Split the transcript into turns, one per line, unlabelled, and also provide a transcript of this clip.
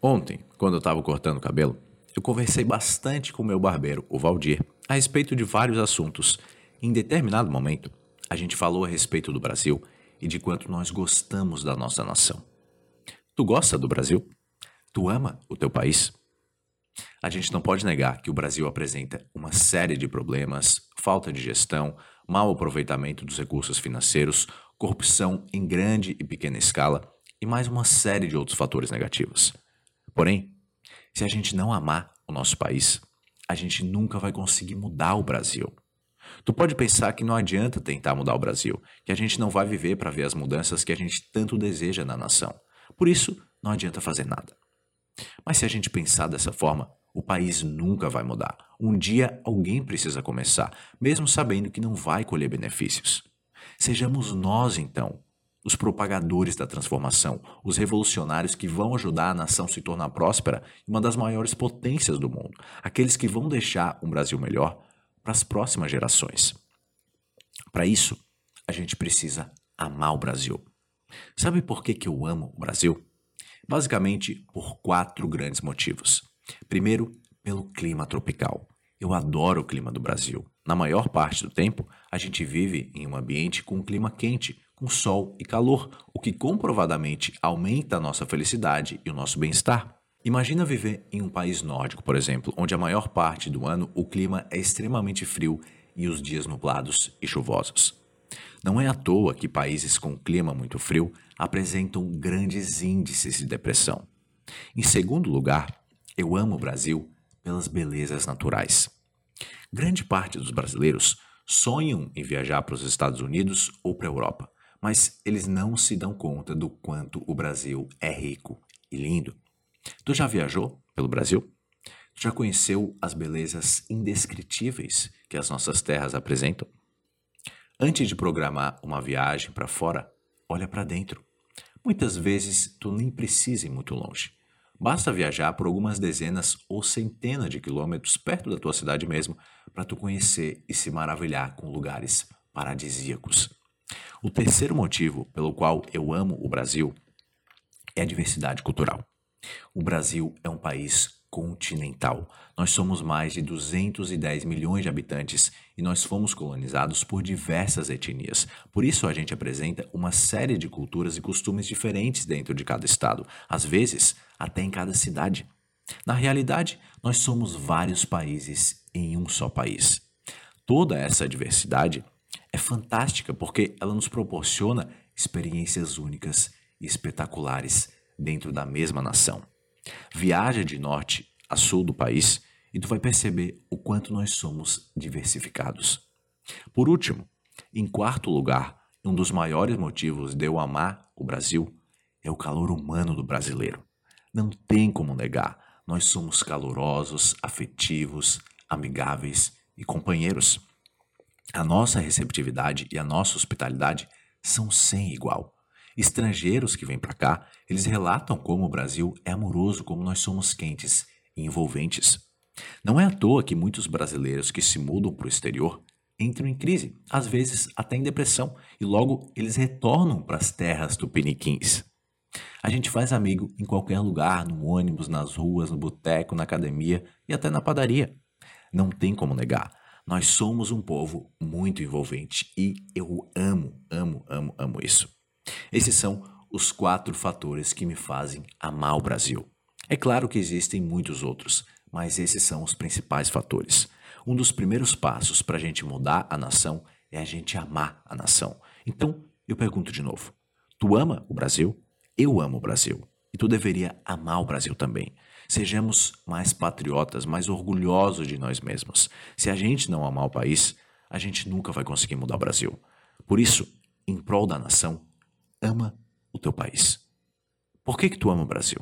Ontem, quando eu estava cortando o cabelo, eu conversei bastante com o meu barbeiro, o Valdir, a respeito de vários assuntos. Em determinado momento, a gente falou a respeito do Brasil e de quanto nós gostamos da nossa nação. Tu gosta do Brasil? Tu ama o teu país? A gente não pode negar que o Brasil apresenta uma série de problemas, falta de gestão, mau aproveitamento dos recursos financeiros, corrupção em grande e pequena escala e mais uma série de outros fatores negativos. Porém, se a gente não amar o nosso país, a gente nunca vai conseguir mudar o Brasil. Tu pode pensar que não adianta tentar mudar o Brasil, que a gente não vai viver para ver as mudanças que a gente tanto deseja na nação. Por isso, não adianta fazer nada. Mas se a gente pensar dessa forma, o país nunca vai mudar. Um dia alguém precisa começar, mesmo sabendo que não vai colher benefícios. Sejamos nós, então, os propagadores da transformação, os revolucionários que vão ajudar a nação se tornar próspera e uma das maiores potências do mundo, aqueles que vão deixar um Brasil melhor para as próximas gerações. Para isso, a gente precisa amar o Brasil. Sabe por que, que eu amo o Brasil? Basicamente por quatro grandes motivos. Primeiro, pelo clima tropical. Eu adoro o clima do Brasil. Na maior parte do tempo, a gente vive em um ambiente com um clima quente, com sol e calor, o que comprovadamente aumenta a nossa felicidade e o nosso bem-estar. Imagina viver em um país nórdico, por exemplo, onde a maior parte do ano o clima é extremamente frio e os dias nublados e chuvosos. Não é à toa que países com clima muito frio apresentam grandes índices de depressão. Em segundo lugar, eu amo o Brasil pelas belezas naturais. Grande parte dos brasileiros sonham em viajar para os Estados Unidos ou para a Europa, mas eles não se dão conta do quanto o Brasil é rico e lindo. Tu já viajou pelo Brasil? Tu já conheceu as belezas indescritíveis que as nossas terras apresentam? Antes de programar uma viagem para fora, olha para dentro. Muitas vezes tu nem precisa ir muito longe. Basta viajar por algumas dezenas ou centenas de quilômetros perto da tua cidade mesmo para tu conhecer e se maravilhar com lugares paradisíacos. O terceiro motivo pelo qual eu amo o Brasil é a diversidade cultural. O Brasil é um país continental. Nós somos mais de 210 milhões de habitantes e nós fomos colonizados por diversas etnias. Por isso a gente apresenta uma série de culturas e costumes diferentes dentro de cada estado, às vezes até em cada cidade. Na realidade, nós somos vários países em um só país. Toda essa diversidade é fantástica porque ela nos proporciona experiências únicas e espetaculares dentro da mesma nação. Viaja de norte a sul do país e tu vai perceber o quanto nós somos diversificados. Por último, em quarto lugar, um dos maiores motivos de eu amar o Brasil é o calor humano do brasileiro. Não tem como negar, nós somos calorosos, afetivos, amigáveis e companheiros. A nossa receptividade e a nossa hospitalidade são sem igual. Estrangeiros que vêm para cá, eles relatam como o Brasil é amoroso, como nós somos quentes e envolventes. Não é à toa que muitos brasileiros que se mudam para o exterior entram em crise, às vezes até em depressão, e logo eles retornam para as terras tupiniquins. A gente faz amigo em qualquer lugar, no ônibus, nas ruas, no boteco, na academia e até na padaria. Não tem como negar. Nós somos um povo muito envolvente e eu amo, amo, amo, amo isso. Esses são os quatro fatores que me fazem amar o Brasil. É claro que existem muitos outros, mas esses são os principais fatores. Um dos primeiros passos para a gente mudar a nação é a gente amar a nação. Então, eu pergunto de novo: tu ama o Brasil? Eu amo o Brasil. E tu deveria amar o Brasil também. Sejamos mais patriotas, mais orgulhosos de nós mesmos. Se a gente não amar o país, a gente nunca vai conseguir mudar o Brasil. Por isso, em prol da nação, ama o teu país. Por que que tu ama o Brasil?